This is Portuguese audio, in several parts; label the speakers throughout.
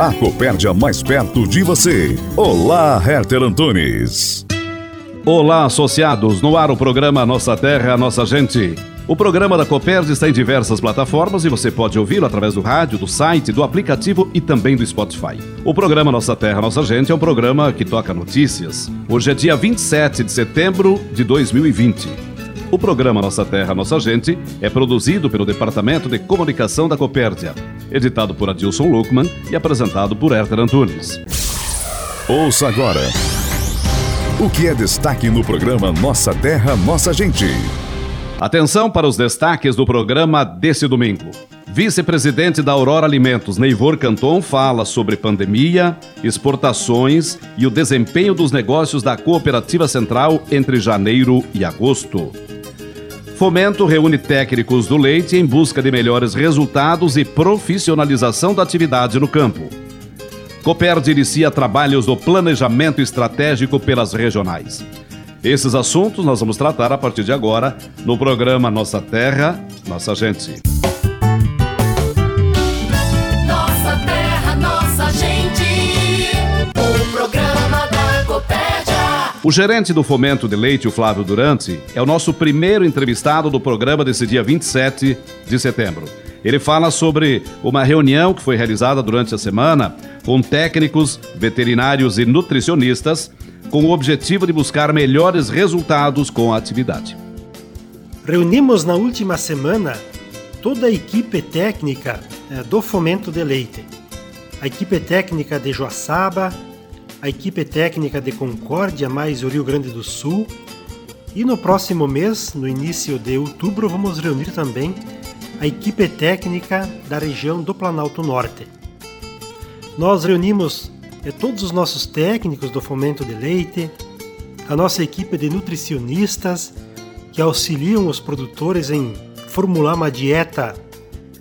Speaker 1: A Copérdia mais perto de você. Olá, Herter Antunes.
Speaker 2: Olá, associados. No ar o programa Nossa Terra, Nossa Gente. O programa da Copérdia está em diversas plataformas e você pode ouvi-lo através do rádio, do site, do aplicativo e também do Spotify. O programa Nossa Terra, Nossa Gente é um programa que toca notícias. Hoje é dia 27 de setembro de 2020. O programa Nossa Terra, Nossa Gente é produzido pelo Departamento de Comunicação da Copérdia, editado por Adilson Luckman e apresentado por Herter Antunes.
Speaker 1: Ouça agora. O que é destaque no programa Nossa Terra, Nossa Gente.
Speaker 2: Atenção para os destaques do programa desse domingo. Vice-presidente da Aurora Alimentos, Neivor Canton, fala sobre pandemia, exportações e o desempenho dos negócios da Cooperativa Central entre janeiro e agosto. Fomento reúne técnicos do leite em busca de melhores resultados e profissionalização da atividade no campo. Coperd inicia trabalhos do planejamento estratégico pelas regionais. Esses assuntos nós vamos tratar a partir de agora no programa Nossa Terra, Nossa Gente.
Speaker 3: O
Speaker 2: gerente do Fomento de Leite, o Flávio Durante, é o nosso primeiro entrevistado do programa desse dia 27 de setembro. Ele fala sobre uma reunião que foi realizada durante a semana com técnicos, veterinários e nutricionistas com o objetivo de buscar melhores resultados com a atividade.
Speaker 4: Reunimos na última semana toda a equipe técnica eh, do Fomento de Leite. A equipe técnica de Joaçaba, a equipe técnica de Concórdia, mais o Rio Grande do Sul. E no próximo mês, no início de outubro, vamos reunir também a equipe técnica da região do Planalto Norte. Nós reunimos é todos os nossos técnicos do fomento de leite, a nossa equipe de nutricionistas que auxiliam os produtores em formular uma dieta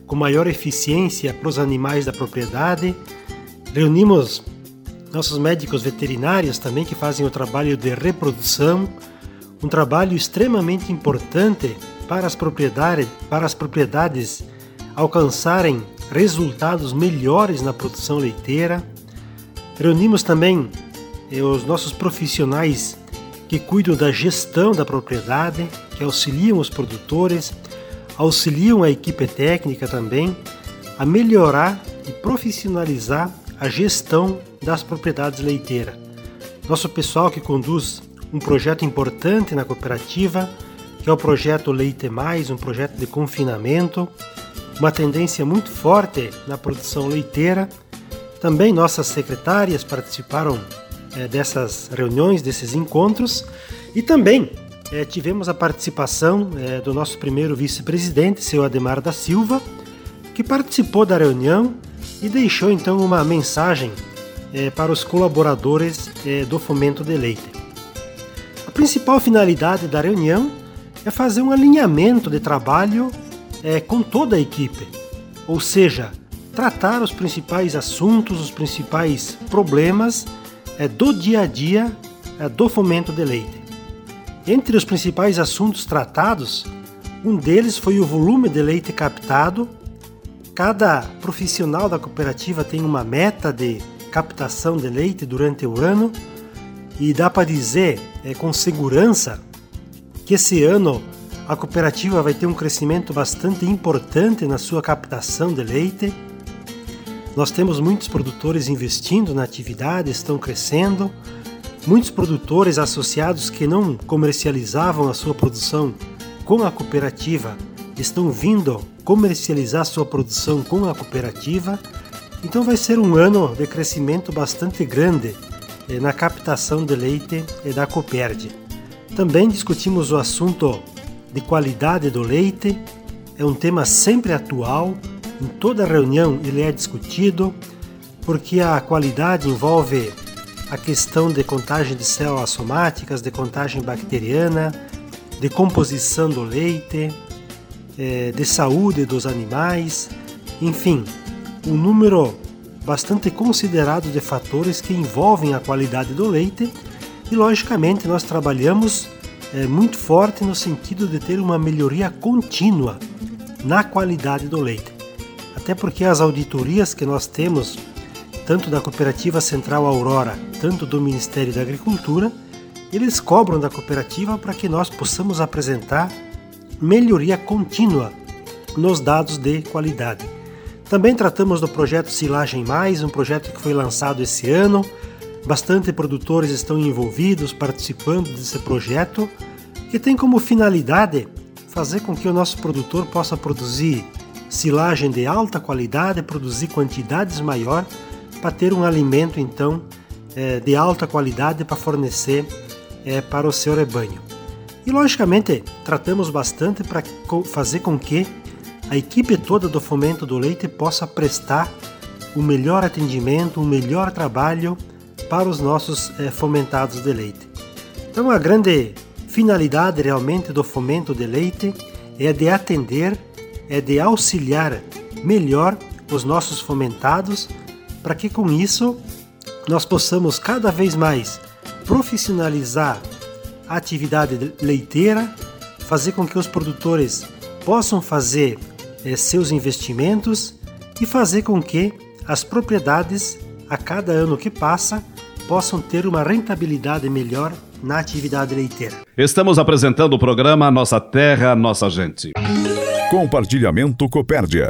Speaker 4: com maior eficiência para os animais da propriedade. Reunimos nossos médicos veterinários também que fazem o trabalho de reprodução, um trabalho extremamente importante para as propriedades, para as propriedades alcançarem resultados melhores na produção leiteira. Reunimos também eh, os nossos profissionais que cuidam da gestão da propriedade, que auxiliam os produtores, auxiliam a equipe técnica também a melhorar e profissionalizar a gestão das propriedades leiteiras. Nosso pessoal que conduz um projeto importante na cooperativa, que é o projeto Leite Mais, um projeto de confinamento, uma tendência muito forte na produção leiteira também nossas secretárias participaram é, dessas reuniões, desses encontros e também é, tivemos a participação é, do nosso primeiro vice-presidente, seu Ademar da Silva, que participou da reunião e deixou então uma mensagem para os colaboradores do Fomento de Leite. A principal finalidade da reunião é fazer um alinhamento de trabalho com toda a equipe, ou seja, tratar os principais assuntos, os principais problemas é, do dia a dia é, do fomento de leite. Entre os principais assuntos tratados, um deles foi o volume de leite captado. Cada profissional da cooperativa tem uma meta de captação de leite durante o ano e dá para dizer é, com segurança que esse ano a cooperativa vai ter um crescimento bastante importante na sua captação de leite nós temos muitos produtores investindo na atividade, estão crescendo. Muitos produtores associados que não comercializavam a sua produção com a cooperativa estão vindo comercializar sua produção com a cooperativa. Então vai ser um ano de crescimento bastante grande eh, na captação de leite da Copérdia. Também discutimos o assunto de qualidade do leite, é um tema sempre atual, em toda reunião ele é discutido, porque a qualidade envolve a questão de contagem de células somáticas, de contagem bacteriana, de composição do leite, é, de saúde dos animais, enfim, um número bastante considerado de fatores que envolvem a qualidade do leite e, logicamente, nós trabalhamos é, muito forte no sentido de ter uma melhoria contínua na qualidade do leite. Até porque as auditorias que nós temos, tanto da Cooperativa Central Aurora, tanto do Ministério da Agricultura, eles cobram da cooperativa para que nós possamos apresentar melhoria contínua nos dados de qualidade. Também tratamos do projeto Silagem Mais, um projeto que foi lançado esse ano. Bastante produtores estão envolvidos, participando desse projeto, que tem como finalidade fazer com que o nosso produtor possa produzir silagem de alta qualidade, produzir quantidades maior, para ter um alimento então é, de alta qualidade para fornecer é, para o seu rebanho. E logicamente tratamos bastante para fazer com que a equipe toda do Fomento do Leite possa prestar o melhor atendimento, o melhor trabalho para os nossos é, fomentados de leite. Então a grande finalidade realmente do Fomento de Leite é de atender, é de auxiliar melhor os nossos fomentados para que com isso nós possamos cada vez mais profissionalizar a atividade leiteira, fazer com que os produtores possam fazer eh, seus investimentos e fazer com que as propriedades, a cada ano que passa, possam ter uma rentabilidade melhor na atividade leiteira.
Speaker 2: Estamos apresentando o programa Nossa Terra, Nossa Gente.
Speaker 1: Compartilhamento Copérdia.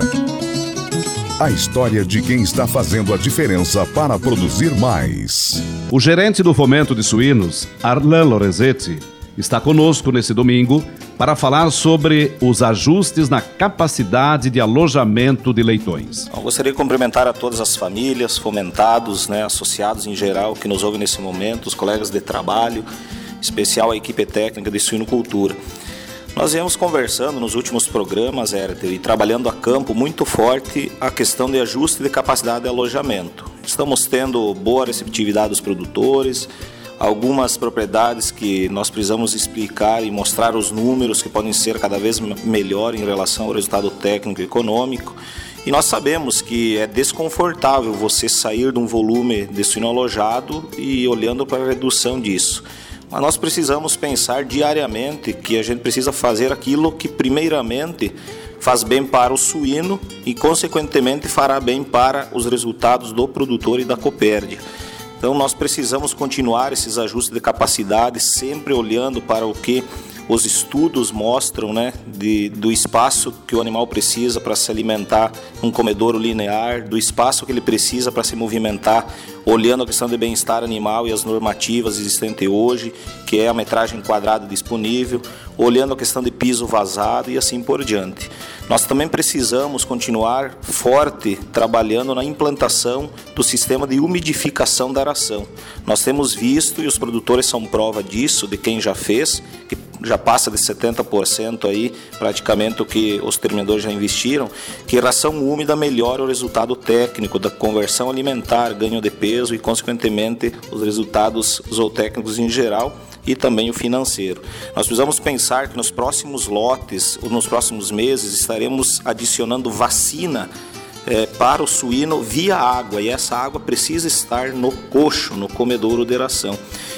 Speaker 1: A história de quem está fazendo a diferença para produzir mais.
Speaker 2: O gerente do fomento de suínos, Arlan Lorenzetti, está conosco nesse domingo para falar sobre os ajustes na capacidade de alojamento de leitões.
Speaker 5: Eu gostaria de cumprimentar a todas as famílias, fomentados, né, associados em geral que nos ouvem nesse momento, os colegas de trabalho, especial a equipe técnica de suinocultura. Nós viemos conversando nos últimos programas, Hérter, e trabalhando a campo muito forte a questão de ajuste de capacidade de alojamento. Estamos tendo boa receptividade dos produtores, algumas propriedades que nós precisamos explicar e mostrar os números que podem ser cada vez melhor em relação ao resultado técnico e econômico. E nós sabemos que é desconfortável você sair de um volume de suíno alojado e olhando para a redução disso. Mas nós precisamos pensar diariamente que a gente precisa fazer aquilo que, primeiramente, faz bem para o suíno e, consequentemente, fará bem para os resultados do produtor e da copérdia. Então, nós precisamos continuar esses ajustes de capacidade, sempre olhando para o que os estudos mostram né, de, do espaço que o animal precisa para se alimentar um comedouro linear, do espaço que ele precisa para se movimentar, olhando a questão de bem-estar animal e as normativas existentes hoje, que é a metragem quadrada disponível, olhando a questão de piso vazado e assim por diante. Nós também precisamos continuar forte trabalhando na implantação do sistema de umidificação da aração. Nós temos visto, e os produtores são prova disso, de quem já fez, que já passa de 70% aí, praticamente o que os terminadores já investiram, que ração úmida melhora o resultado técnico da conversão alimentar, ganho de peso e, consequentemente, os resultados zootécnicos em geral e também o financeiro. Nós precisamos pensar que nos próximos lotes, ou nos próximos meses, estaremos adicionando vacina é, para o suíno via água e essa água precisa estar no coxo, no comedouro de ração.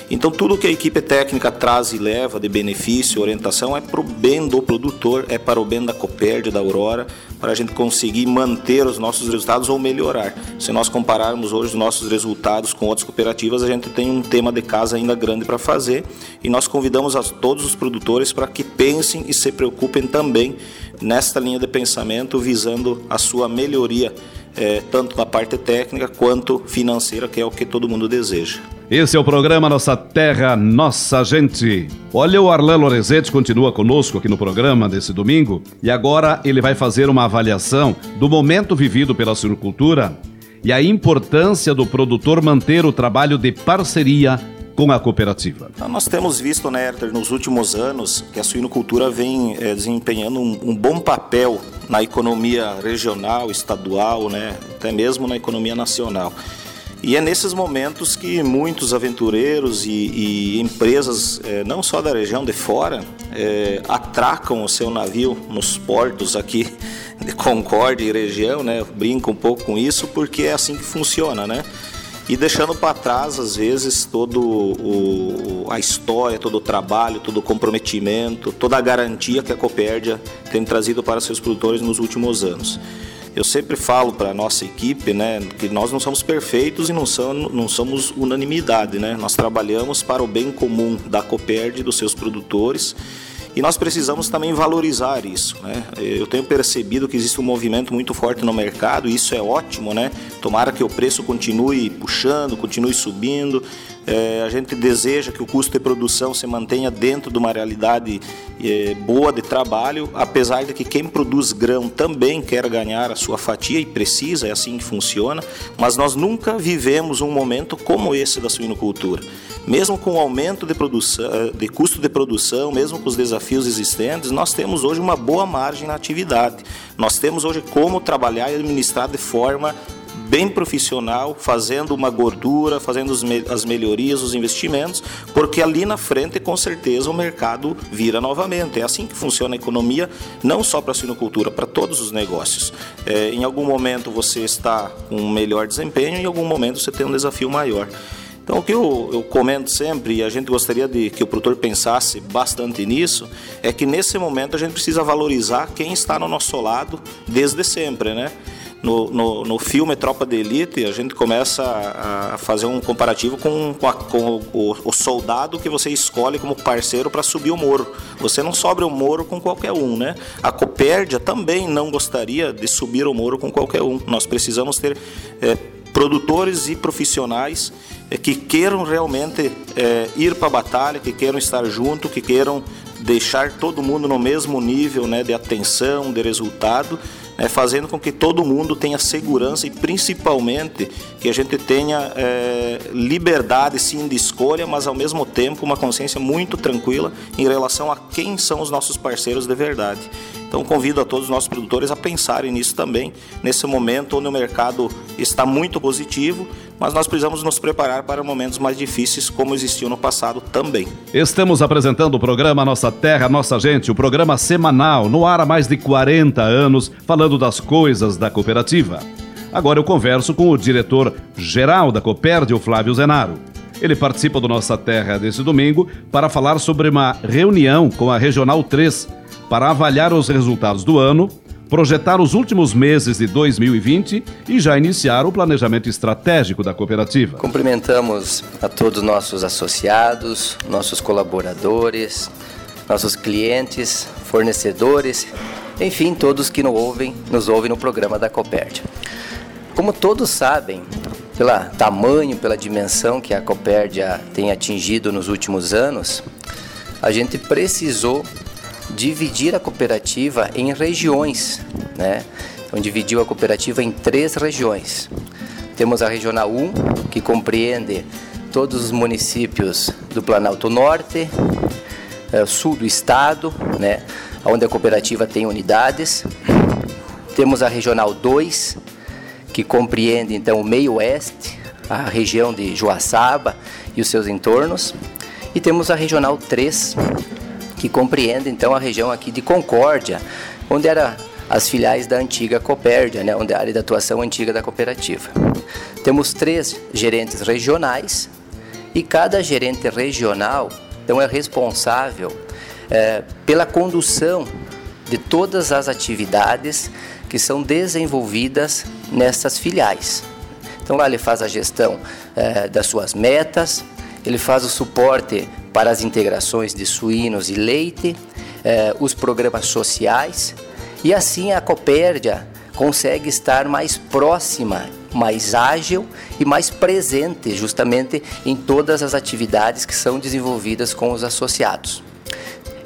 Speaker 5: Então tudo que a equipe técnica traz e leva de benefício, orientação é para o bem do produtor, é para o bem da Copérdia, da Aurora, para a gente conseguir manter os nossos resultados ou melhorar. Se nós compararmos hoje os nossos resultados com outras cooperativas, a gente tem um tema de casa ainda grande para fazer e nós convidamos a todos os produtores para que pensem e se preocupem também nesta linha de pensamento visando a sua melhoria, é, tanto na parte técnica quanto financeira, que é o que todo mundo deseja.
Speaker 2: Esse é o programa Nossa Terra, Nossa Gente. Olha, o Arlan Lorenzetti continua conosco aqui no programa desse domingo e agora ele vai fazer uma avaliação do momento vivido pela suinocultura e a importância do produtor manter o trabalho de parceria com a cooperativa.
Speaker 5: Então, nós temos visto, né, Herter, nos últimos anos que a suinocultura vem é, desempenhando um, um, bom papel na economia regional, estadual, né, até mesmo na economia nacional. E é nesses momentos que muitos aventureiros e, e empresas, é, não só da região de fora, é, atracam o seu navio nos portos aqui de Concórdia e região, né? Brinco um pouco com isso porque é assim que funciona, né? E deixando para trás, às vezes, todo o, a história, todo o trabalho, todo o comprometimento, toda a garantia que a Copérdia tem trazido para seus produtores nos últimos anos. Eu sempre falo para a nossa equipe, né, que nós não somos perfeitos e não somos, não somos unanimidade, né? Nós trabalhamos para o bem comum da Coperd e dos seus produtores e nós precisamos também valorizar isso. Né? Eu tenho percebido que existe um movimento muito forte no mercado e isso é ótimo. Né? Tomara que o preço continue puxando, continue subindo. É, a gente deseja que o custo de produção se mantenha dentro de uma realidade é, boa de trabalho, apesar de que quem produz grão também quer ganhar a sua fatia e precisa, é assim que funciona, mas nós nunca vivemos um momento como esse da suinocultura. Mesmo com o aumento de, produção, eh, de custo de produção, mesmo com os desafios existentes, nós temos hoje uma boa margem na atividade. Nós temos hoje como trabalhar e administrar de forma bem profissional, fazendo uma gordura, fazendo as melhorias, os investimentos, porque ali na frente, com certeza, o mercado vira novamente. É assim que funciona a economia, não só para a suinocultura, para todos os negócios. É, em algum momento você está com um melhor desempenho, em algum momento você tem um desafio maior. Então, o que eu, eu, comento sempre, e a gente gostaria de que o produtor pensasse bastante nisso, é que nesse momento a gente precisa valorizar quem está no nosso lado desde sempre, né? No, no, no, filme Tropa de Elite, a gente começa a, fazer um comparativo com, com, a, com o, o, soldado que você escolhe como parceiro para subir o moro. Você não sobe o moro com qualquer um, né? A Copérdia também não gostaria de subir o moro com qualquer um. Nós precisamos ter é, produtores e profissionais é, que queiram realmente é, ir para a batalha, que queiram estar junto, que queiram deixar todo mundo no mesmo nível né, de atenção, de resultado, né, fazendo com que todo mundo tenha segurança e principalmente que a gente tenha é, liberdade sim de escolha, mas ao mesmo tempo uma consciência muito tranquila em relação a quem são os nossos parceiros de verdade. Então convido a todos os nossos produtores a pensarem nisso também, nesse momento onde o mercado está muito positivo, mas nós precisamos nos preparar para momentos mais difíceis, como existiu no passado também.
Speaker 2: Estamos apresentando o programa Nossa Terra, Nossa Gente, o programa semanal, no ar há mais de 40 anos, falando das coisas da cooperativa. Agora eu converso com o diretor-geral da Copérdia, o Flávio Zenaro. Ele participa do Nossa Terra desse domingo para falar sobre uma reunião com a Regional 3 para avaliar os resultados do ano, projetar os últimos meses de 2020 e já iniciar o planejamento estratégico da cooperativa.
Speaker 6: Cumprimentamos a todos nossos associados, nossos colaboradores, nossos clientes, fornecedores, enfim, todos que nos ouvem, nos ouvem no programa da Copérdia. Como todos sabem, pelo tamanho, pela dimensão que a Copérdia tem atingido nos últimos anos, a gente precisou dividir a cooperativa em regiões, né? Então dividiu a cooperativa em três regiões. Temos a regional 1, que compreende todos os municípios do Planalto Norte, é, sul do estado, né, onde a cooperativa tem unidades. Temos a regional 2, que compreende então o meio oeste, a região de Joaçaba e os seus entornos. E temos a regional 3, que compreende então a região aqui de Concórdia, onde era as filiais da antiga Copérdia, né, onde a área de atuação antiga da cooperativa. Temos três gerentes regionais e cada gerente regional então é responsável é, pela condução de todas as atividades que são desenvolvidas nessas filiais. Então lá ele faz a gestão é, das suas metas, ele faz o suporte para as integrações de suínos e leite, eh, os programas sociais e assim a Copérdia consegue estar mais próxima mais ágil e mais presente justamente em todas as atividades que são desenvolvidas com os associados.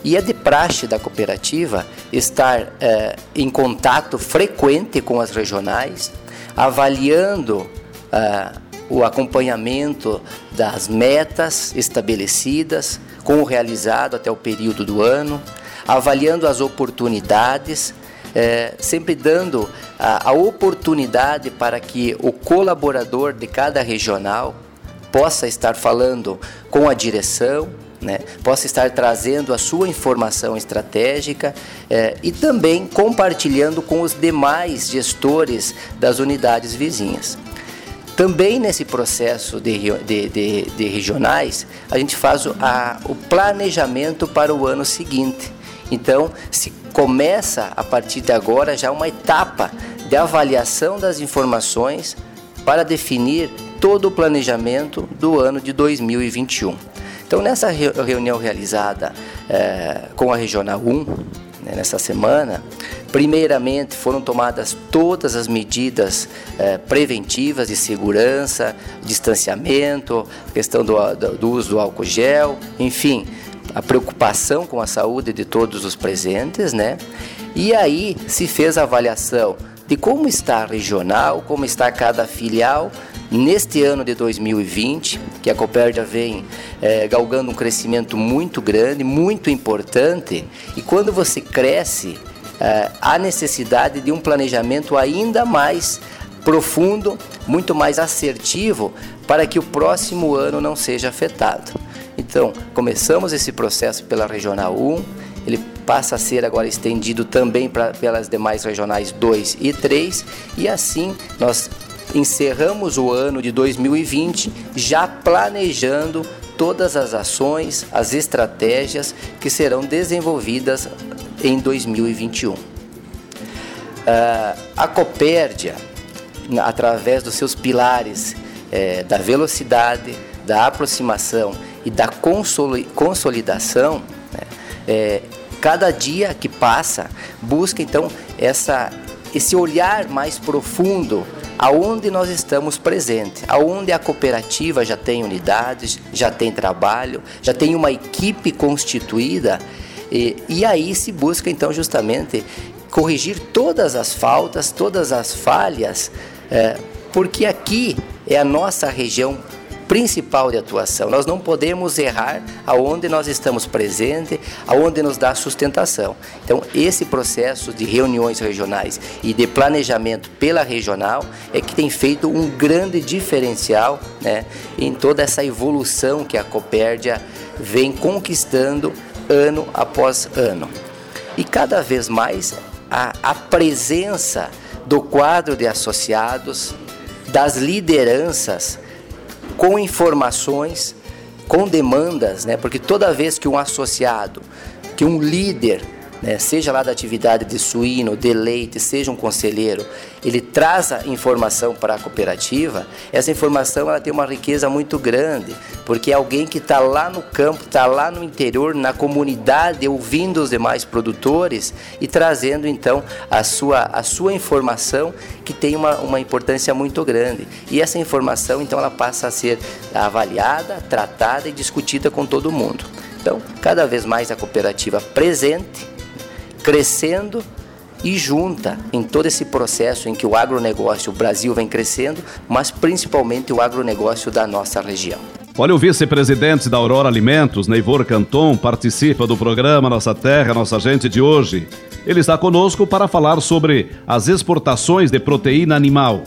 Speaker 6: E é de praxe da cooperativa estar é, em contato frequente com as regionais, avaliando é, o acompanhamento das metas estabelecidas, com o realizado até o período do ano, avaliando as oportunidades, é, sempre dando a, a oportunidade para que o colaborador de cada regional possa estar falando com a direção, né, possa estar trazendo a sua informação estratégica é, e também compartilhando com os demais gestores das unidades vizinhas. Também nesse processo de, de, de, de regionais, a gente faz o, a, o planejamento para o ano seguinte. Então, se começa a partir de agora já uma etapa de avaliação das informações para definir todo o planejamento do ano de 2021. Então, nessa reunião realizada é, com a Regional 1, né, nessa semana, primeiramente foram tomadas todas as medidas é, preventivas de segurança, distanciamento, questão do, do uso do álcool gel, enfim, a preocupação com a saúde de todos os presentes, né? E aí se fez a avaliação de como está a regional, como está cada filial neste ano de 2020, que a Copérdia vem é, galgando um crescimento muito grande, muito importante, e quando você cresce, é, há necessidade de um planejamento ainda mais profundo, muito mais assertivo, para que o próximo ano não seja afetado. Então, começamos esse processo pela Regional 1, ele passa a ser agora estendido também pra, pelas demais regionais 2 e 3, e assim nós encerramos o ano de 2020 já planejando todas as ações, as estratégias que serão desenvolvidas em 2021. Uh, ah, a Copérdia, através dos seus pilares eh, da velocidade, da aproximação e da consolidação, né, é, cada dia que passa busca então essa, esse olhar mais profundo aonde nós estamos presentes, aonde a cooperativa já tem unidades, já tem trabalho, já tem uma equipe constituída? E, e aí se busca então justamente corrigir todas as faltas, todas as falhas, é, porque aqui é a nossa região principal de atuação. Nós não podemos errar aonde nós estamos presentes, aonde nos dá sustentação. Então, esse processo de reuniões regionais e de planejamento pela regional é que tem feito um grande diferencial né, em toda essa evolução que a Copérdia vem conquistando ano após ano. E cada vez mais a, a presença do quadro de associados, das lideranças, com informações, com demandas, né? Porque toda vez que um associado, que um líder né, seja lá da atividade de suíno, de leite, seja um conselheiro, ele traz a informação para a cooperativa, essa informação ela tem uma riqueza muito grande, porque é alguém que está lá no campo, está lá no interior, na comunidade, ouvindo os demais produtores e trazendo então a sua, a sua informação que tem uma, uma importância muito grande. E essa informação então ela passa a ser avaliada, tratada e discutida com todo mundo. Então, cada vez mais a cooperativa presente crescendo e junta em todo esse processo em que o agronegócio, o Brasil vem crescendo, mas principalmente o agronegócio da nossa região.
Speaker 2: Olha, o vice-presidente da Aurora Alimentos, Neivor Canton, participa do programa Nossa Terra, Nossa Gente de hoje. Ele está conosco para falar sobre as exportações de proteína animal,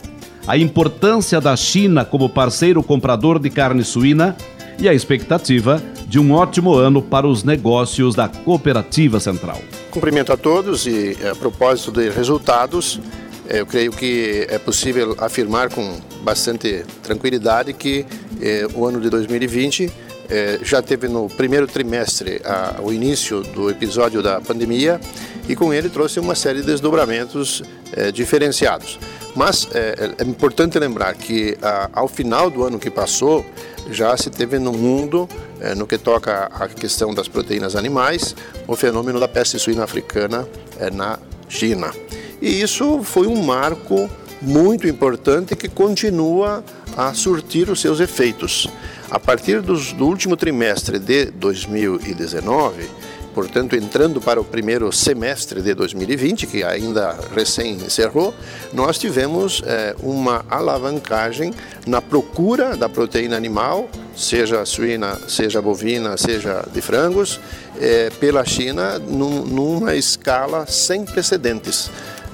Speaker 2: a importância da China como parceiro comprador de carne suína e a expectativa de um ótimo ano para os negócios da Cooperativa Central.
Speaker 7: Cumprimento a todos e a propósito de resultados, eu creio que é possível afirmar com bastante tranquilidade que eh, o ano de 2020 eh, já teve no primeiro trimestre a, o início do episódio da pandemia e com ele trouxe uma série de desdobramentos eh, diferenciados. Mas é, é, importante lembrar que ao final do ano que passou já se teve no mundo, é, no que toca à questão das proteínas animais, o fenômeno da peste suína africana na China. E isso foi um marco muito importante que continua a surtir os seus efeitos. A partir dos, do último trimestre de 2019, portanto, entrando para o primeiro semestre de 2020, que ainda recém encerrou, nós tivemos é, uma alavancagem na procura da proteína animal, seja suína, seja bovina, seja de frangos, é, pela China num, numa escala sem precedentes.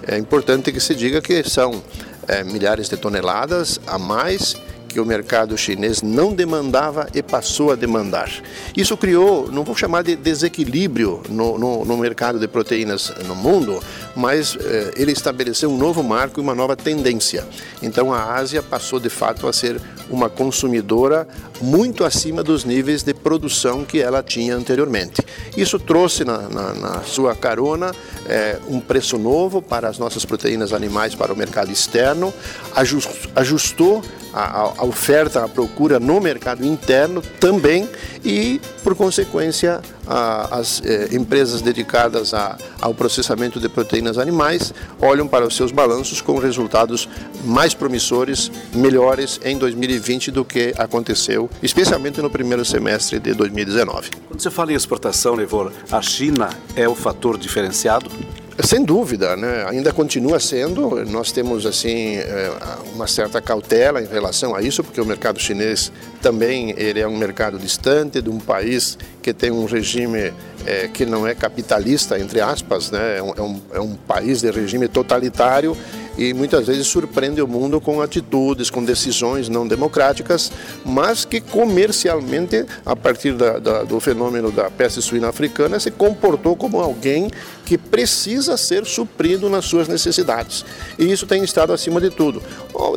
Speaker 7: É importante que se diga que são é, milhares de toneladas a mais que o mercado chinês não demandava e passou a demandar. Isso criou, não vou chamar de desequilíbrio no, no, no mercado de proteínas no mundo, mas eh, ele estabeleceu um novo marco e uma nova tendência. Então a Ásia passou de fato a ser uma consumidora muito acima dos níveis de produção que ela tinha anteriormente. Isso trouxe na, na, na sua carona eh, um preço novo para as nossas proteínas animais para o mercado externo, ajustou a, a oferta, a procura no mercado interno também e, por consequência, a, as eh, empresas dedicadas a, ao processamento de proteínas animais olham para os seus balanços com resultados mais promissores, melhores em 2020 do que aconteceu, especialmente no primeiro semestre de 2019.
Speaker 2: Quando você fala em exportação, Levor, a China é o fator diferenciado?
Speaker 7: Sem dúvida, né? ainda continua sendo. Nós temos assim é, uma certa cautela em relação a isso, porque o mercado chinês também ele é um mercado distante de um país que tem um regime é, que não é capitalista, entre aspas, né? é, um, é um, é um país de regime totalitário e muitas vezes surpreende o mundo com atitudes, com decisões não democráticas, mas que comercialmente, a partir da, da, do fenômeno da peste suína africana, se comportou como alguém que precisa ser suprido nas suas necessidades. E isso tem estado acima de tudo.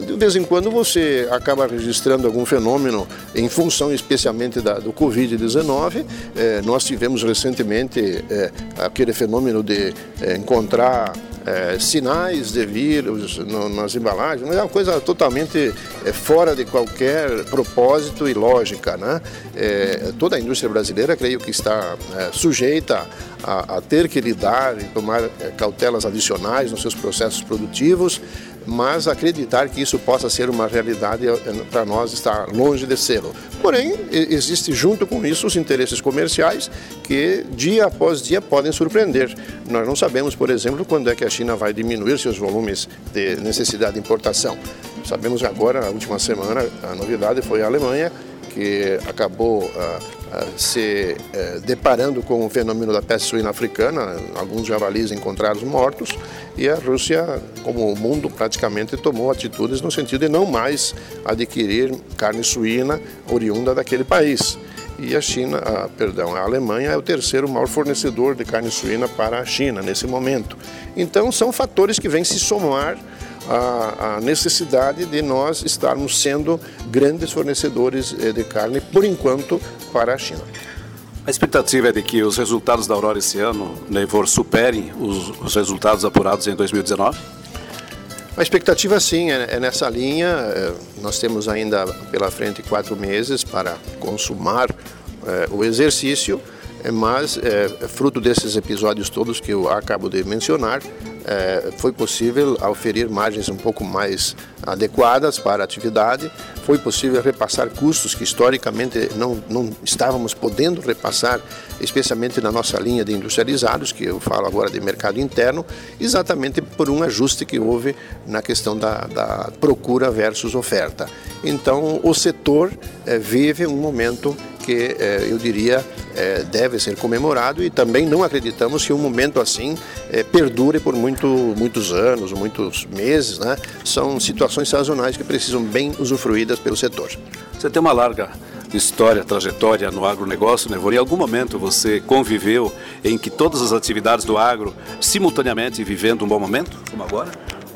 Speaker 7: De vez em quando você acaba registrando algum fenômeno em função especialmente da, do Covid-19. Eh, nós tivemos recentemente eh, aquele fenômeno de eh, encontrar é, sinais de vírus no, nas embalagens, mas é uma coisa totalmente é, fora de qualquer propósito e lógica. Né? É, toda a indústria brasileira, creio que está é, sujeita a, a, ter que lidar e tomar é, cautelas adicionais nos seus processos produtivos, mas acreditar que isso possa ser uma realidade eh, para nós está longe de ser. Porém, existe junto com isso os interesses comerciais que dia após dia podem surpreender. Nós não sabemos, por exemplo, quando é que a China vai diminuir seus volumes de necessidade de importação. Sabemos agora, na última semana, a novidade foi a Alemanha, que acabou uh, uh, se uh, deparando com o fenômeno da peste suína africana, alguns javalis encontrados mortos, e a Rússia, como o mundo, praticamente tomou atitudes no sentido de não mais adquirir carne suína oriunda daquele país. E a China, ah, perdão, a Alemanha é o terceiro maior fornecedor de carne suína para a China nesse momento. Então são fatores que vêm se somar a, a, necessidade de nós estarmos sendo grandes fornecedores eh, de carne, por enquanto, para a China.
Speaker 2: A expectativa é de que os resultados da Aurora esse ano, Neivor, superem os, os resultados apurados em 2019?
Speaker 7: A expectativa, sim, é, é nessa linha. É, nós temos ainda pela frente quatro meses para consumar é, o exercício, mas fruto desses episódios todos que eu acabo de mencionar, é, foi possível oferir margens um pouco mais adequadas para a atividade, foi possível repassar custos que historicamente não, não estávamos podendo repassar, especialmente na nossa linha de industrializados, que eu falo agora de mercado interno, exatamente por um ajuste que houve na questão da, da procura versus oferta. Então, o setor é, vive um momento que eh, eu diria eh, deve ser comemorado e também não acreditamos que um momento assim eh, perdure por muito, muitos anos, muitos meses. Né? São situações sazonais que precisam bem usufruídas pelo setor.
Speaker 2: Você tem uma larga história, trajetória no agronegócio, né? Em algum momento você conviveu em que todas as atividades do agro simultaneamente vivendo um bom momento, como agora?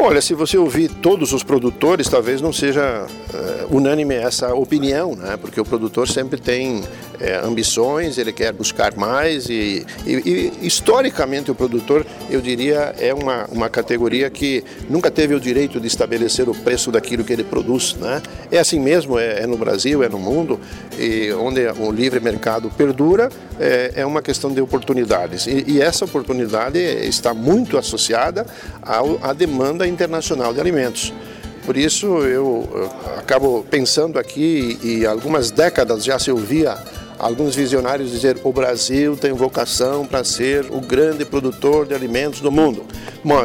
Speaker 7: Olha, se você ouvir todos os produtores, talvez não seja uh, unânime essa opinião, né? porque o produtor sempre tem é, ambições, ele quer buscar mais e, e, e, historicamente o produtor, eu diria, é uma, uma categoria que nunca teve o direito de estabelecer o preço daquilo que ele produz. Né? É assim mesmo, é, é no Brasil, é no mundo, e onde o livre mercado perdura, é, é uma questão de oportunidades. E, e, essa oportunidade está muito associada ao, à demanda internacional de alimentos. Por isso eu, acabo pensando aqui, e algumas décadas já se ouvia alguns visionários dizer o Brasil tem vocação para ser o grande produtor de alimentos do mundo. Bom,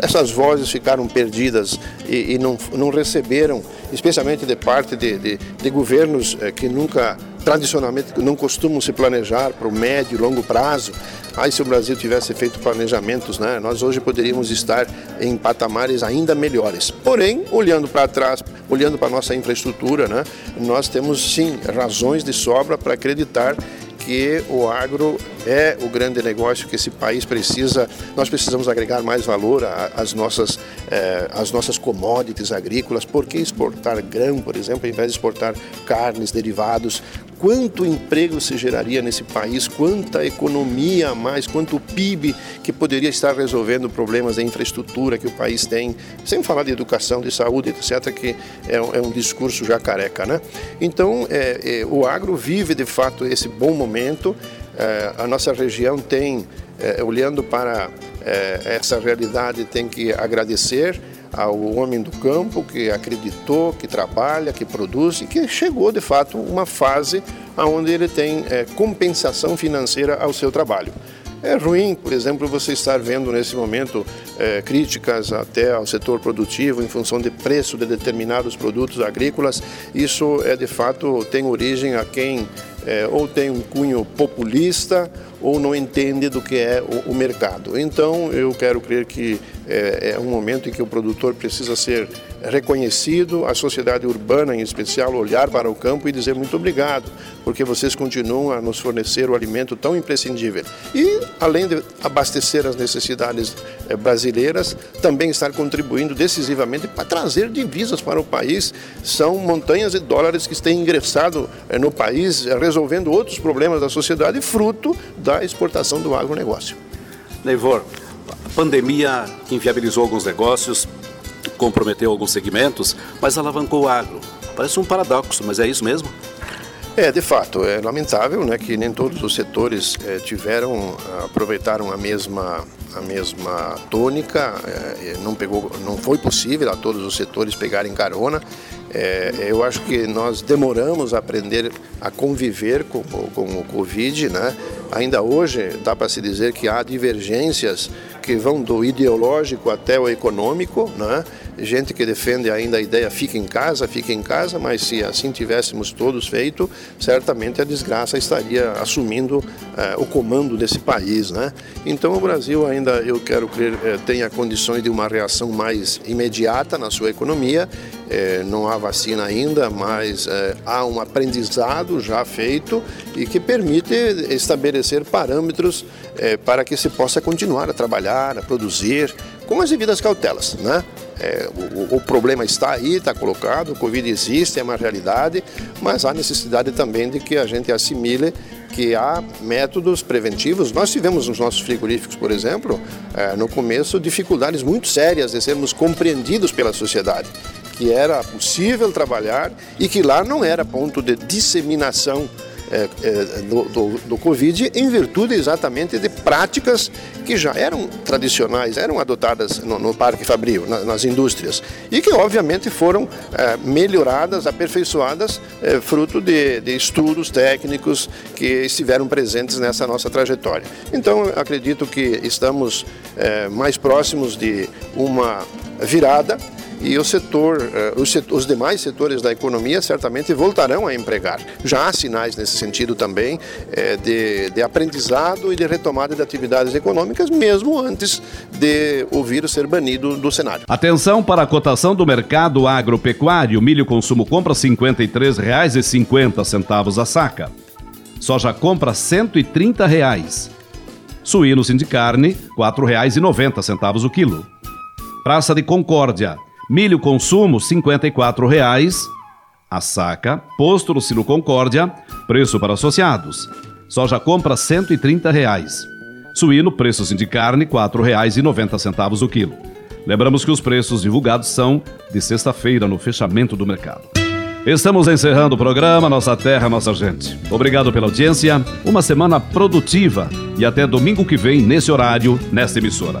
Speaker 7: essas vozes ficaram perdidas e, e não, não, receberam, especialmente de parte de, de, de governos eh, que nunca tradicionalmente não costumam se planejar para o médio e longo prazo. Aí se o Brasil tivesse feito planejamentos, né, nós hoje poderíamos estar em patamares ainda melhores. Porém, olhando para trás, olhando para a nossa infraestrutura, né, nós temos sim razões de sobra para acreditar que o agro é o grande negócio que esse país precisa. Nós precisamos agregar mais valor às nossas, eh, às nossas commodities agrícolas. Por que exportar grão, por exemplo, ao invés de exportar carnes, derivados? Quanto emprego se geraria nesse país, quanta economia a mais, quanto PIB que poderia estar resolvendo problemas de infraestrutura que o país tem, sem falar de educação, de saúde, etc., que é, é um discurso já careca. Né? Então, é, é, o agro vive de fato esse bom momento, é, a nossa região tem, é, olhando para é, essa realidade, tem que agradecer ao homem do campo que acreditou, que trabalha, que produz e que chegou de fato uma fase onde ele tem é, compensação financeira ao seu trabalho. É ruim, por exemplo, você estar vendo nesse momento é, críticas até ao setor produtivo em função de preço de determinados produtos agrícolas. Isso é de fato tem origem a quem é, ou tem um cunho populista ou não entende do que é o, o mercado. Então, eu quero crer que é, é, um momento em que o produtor precisa ser reconhecido, a sociedade urbana em especial olhar para o campo e dizer muito obrigado, porque vocês continuam a nos fornecer o alimento tão imprescindível. E, além de abastecer as necessidades é, brasileiras, também estar contribuindo decisivamente para trazer divisas para o país. São montanhas de dólares que têm ingressado é, no país, resolvendo outros problemas da sociedade, fruto da exportação do agronegócio.
Speaker 2: Neivor, pandemia inviabilizou alguns negócios, comprometeu alguns segmentos, mas alavancou o agro. Parece um paradoxo, mas é isso mesmo?
Speaker 7: É, de fato, é lamentável né, que nem todos os setores é, tiveram, aproveitaram a mesma, a mesma tônica, é, não, pegou, não foi possível a todos os setores pegarem carona. É, eu acho que nós demoramos a aprender a conviver com, com o Covid, né? Ainda hoje dá para se dizer que há divergências que vão do ideológico até o econômico, né? Gente que defende ainda a ideia fica em casa, fica em casa, mas se assim tivéssemos todos feito, certamente a desgraça estaria assumindo eh, o comando desse país. Né? Então o Brasil ainda, eu quero crer, eh, tenha condições de uma reação mais imediata na sua economia. Eh, não há vacina ainda, mas há um aprendizado já feito e que permite estabelecer parâmetros para que se possa continuar a trabalhar, a produzir, com as devidas cautelas. Né? É, o, o, problema está aí, está colocado, o Covid existe, é uma realidade, mas há necessidade também de que a gente assimile que há métodos preventivos. Nós tivemos nos nossos frigoríficos, por exemplo, é, no começo, dificuldades muito sérias de sermos compreendidos pela sociedade, que era possível trabalhar e que lá não era ponto de disseminação é, é, do, do, do, Covid em virtude exatamente de práticas que já eram tradicionais, eram adotadas no, no Parque Fabril, na, nas indústrias, e que obviamente foram é, melhoradas, aperfeiçoadas, é, fruto de, de, estudos técnicos que estiveram presentes nessa nossa trajetória. Então, acredito que estamos é, mais próximos de uma virada e o setor, eh, os, os demais setores da economia certamente voltarão a empregar. Já há sinais nesse sentido também é, de, de aprendizado e de retomada de atividades econômicas, mesmo antes de o vírus ser banido do cenário.
Speaker 2: Atenção para a cotação do mercado agropecuário. Milho consumo compra R$ 53,50 a saca. Soja compra 130 reais. Suínos de carne, R$ 4,90 o quilo. Praça de Concórdia, Milho consumo, R$ 54,00 a saca. Posto no Silo Concórdia, preço para associados. Soja compra 130 reais. Suíno, preços de carne, R$ 4,90 o quilo. Lembramos que os preços divulgados são de sexta-feira no fechamento do mercado. Estamos encerrando o programa Nossa Terra, Nossa Gente. Obrigado pela audiência, uma semana produtiva e até domingo que vem, nesse horário, nesta emissora.